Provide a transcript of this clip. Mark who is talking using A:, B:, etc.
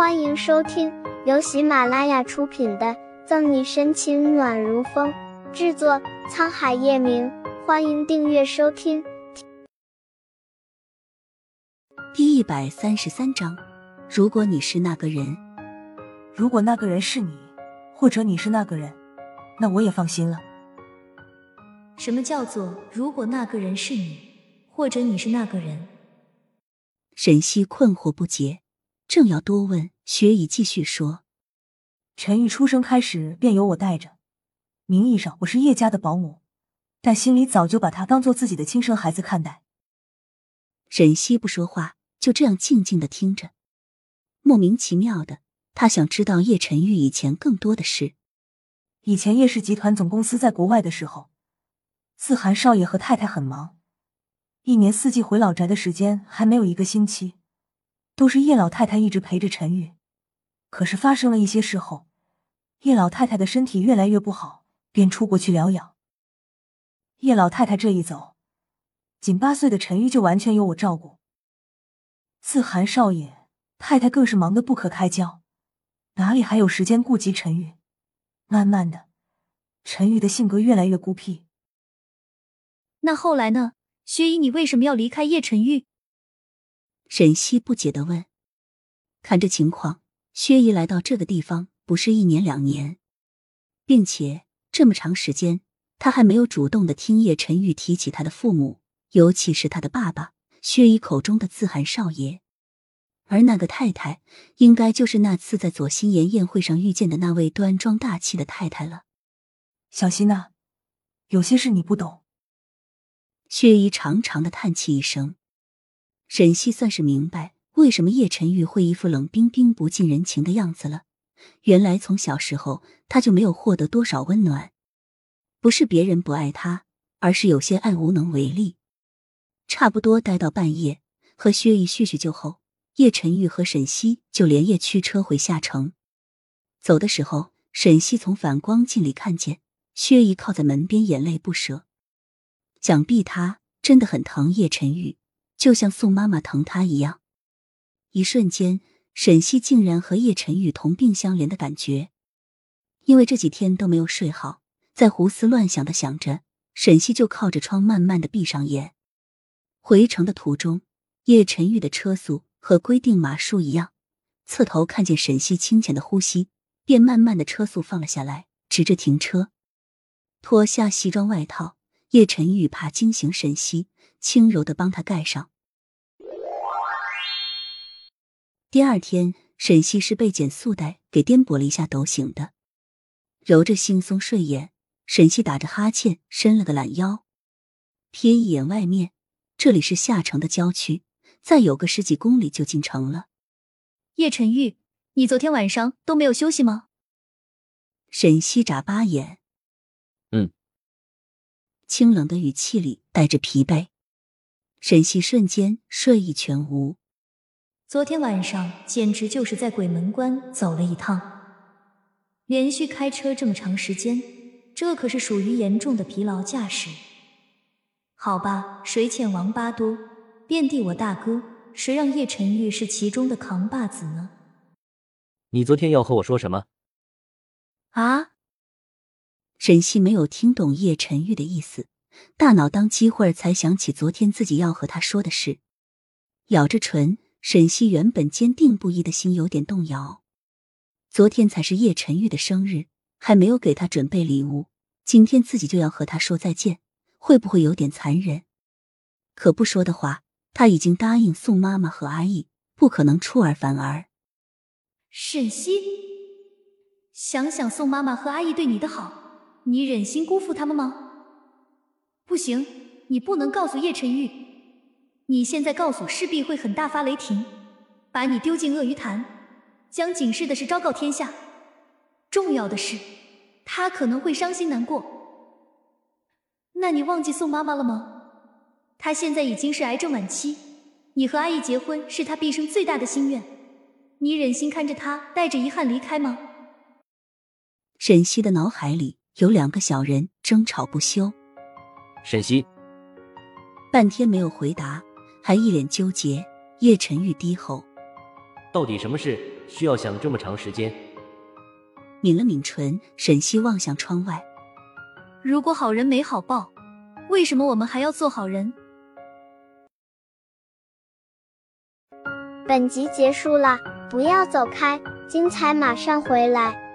A: 欢迎收听由喜马拉雅出品的《赠你深情暖如风》，制作沧海夜明。欢迎订阅收听。
B: 第一百三十三章，如果你是那个人，
C: 如果那个人是你，或者你是那个人，那我也放心了。
D: 什么叫做如果那个人是你，或者你是那个人？
B: 沈西困惑不解，正要多问，雪姨继续说：“
C: 陈玉出生开始便由我带着，名义上我是叶家的保姆，但心里早就把他当做自己的亲生孩子看待。”
B: 沈西不说话，就这样静静的听着。莫名其妙的，他想知道叶晨玉以前更多的事。
C: 以前叶氏集团总公司在国外的时候，自寒少爷和太太很忙。一年四季回老宅的时间还没有一个星期，都是叶老太太一直陪着陈玉。可是发生了一些事后，叶老太太的身体越来越不好，便出国去疗养。叶老太太这一走，仅八岁的陈玉就完全由我照顾。自寒少爷、太太更是忙得不可开交，哪里还有时间顾及陈玉？慢慢的，陈玉的性格越来越孤僻。
D: 那后来呢？薛姨，你为什么要离开叶晨玉？
B: 沈西不解的问。看这情况，薛姨来到这个地方不是一年两年，并且这么长时间，她还没有主动的听叶晨玉提起他的父母，尤其是他的爸爸薛姨口中的自寒少爷。而那个太太，应该就是那次在左心言宴会上遇见的那位端庄大气的太太了。
C: 小希呐，有些事你不懂。
B: 薛姨长长的叹气一声，沈西算是明白为什么叶晨玉会一副冷冰冰、不近人情的样子了。原来从小时候他就没有获得多少温暖，不是别人不爱他，而是有些爱无能为力。差不多待到半夜，和薛姨叙叙旧后，叶晨玉和沈西就连夜驱车回下城。走的时候，沈西从反光镜里看见薛姨靠在门边，眼泪不舍。想必他真的很疼叶晨玉，就像宋妈妈疼他一样。一瞬间，沈西竟然和叶晨玉同病相怜的感觉。因为这几天都没有睡好，在胡思乱想的想着，沈西就靠着窗慢慢的闭上眼。回城的途中，叶晨玉的车速和规定码数一样，侧头看见沈西清浅的呼吸，便慢慢的车速放了下来，直着停车，脱下西装外套。叶晨玉怕惊醒沈西，轻柔的帮他盖上。第二天，沈西是被减速带给颠簸了一下抖醒的，揉着惺忪睡眼，沈西打着哈欠，伸了个懒腰，瞥一眼外面，这里是下城的郊区，再有个十几公里就进城了。
D: 叶晨玉，你昨天晚上都没有休息吗？
B: 沈西眨巴眼。嗯清冷的语气里带着疲惫，沈西瞬间睡意全无。
D: 昨天晚上简直就是在鬼门关走了一趟，连续开车这么长时间，这可是属于严重的疲劳驾驶。好吧，谁欠王八多，遍地我大哥，谁让叶晨玉是其中的扛把子呢？
E: 你昨天要和我说什么？
D: 啊？
B: 沈西没有听懂叶晨玉的意思，大脑当机会儿才想起昨天自己要和他说的事，咬着唇，沈西原本坚定不移的心有点动摇。昨天才是叶晨玉的生日，还没有给他准备礼物，今天自己就要和他说再见，会不会有点残忍？可不说的话，他已经答应宋妈妈和阿姨，不可能出尔反尔。
D: 沈西，想想宋妈妈和阿姨对你的好。你忍心辜负他们吗？不行，你不能告诉叶晨玉。你现在告诉，势必会很大发雷霆，把你丢进鳄鱼潭，将警示的事昭告天下。重要的是，他可能会伤心难过。那你忘记宋妈妈了吗？她现在已经是癌症晚期，你和阿姨结婚是她毕生最大的心愿。你忍心看着她带着遗憾离开吗？
B: 沈西的脑海里。有两个小人争吵不休，
E: 沈西
B: 半天没有回答，还一脸纠结。叶晨玉低吼：“
E: 到底什么事需要想这么长时间？
B: 抿了抿唇，沈西望向窗外。
D: 如果好人没好报，为什么我们还要做好人？
A: 本集结束了，不要走开，精彩马上回来。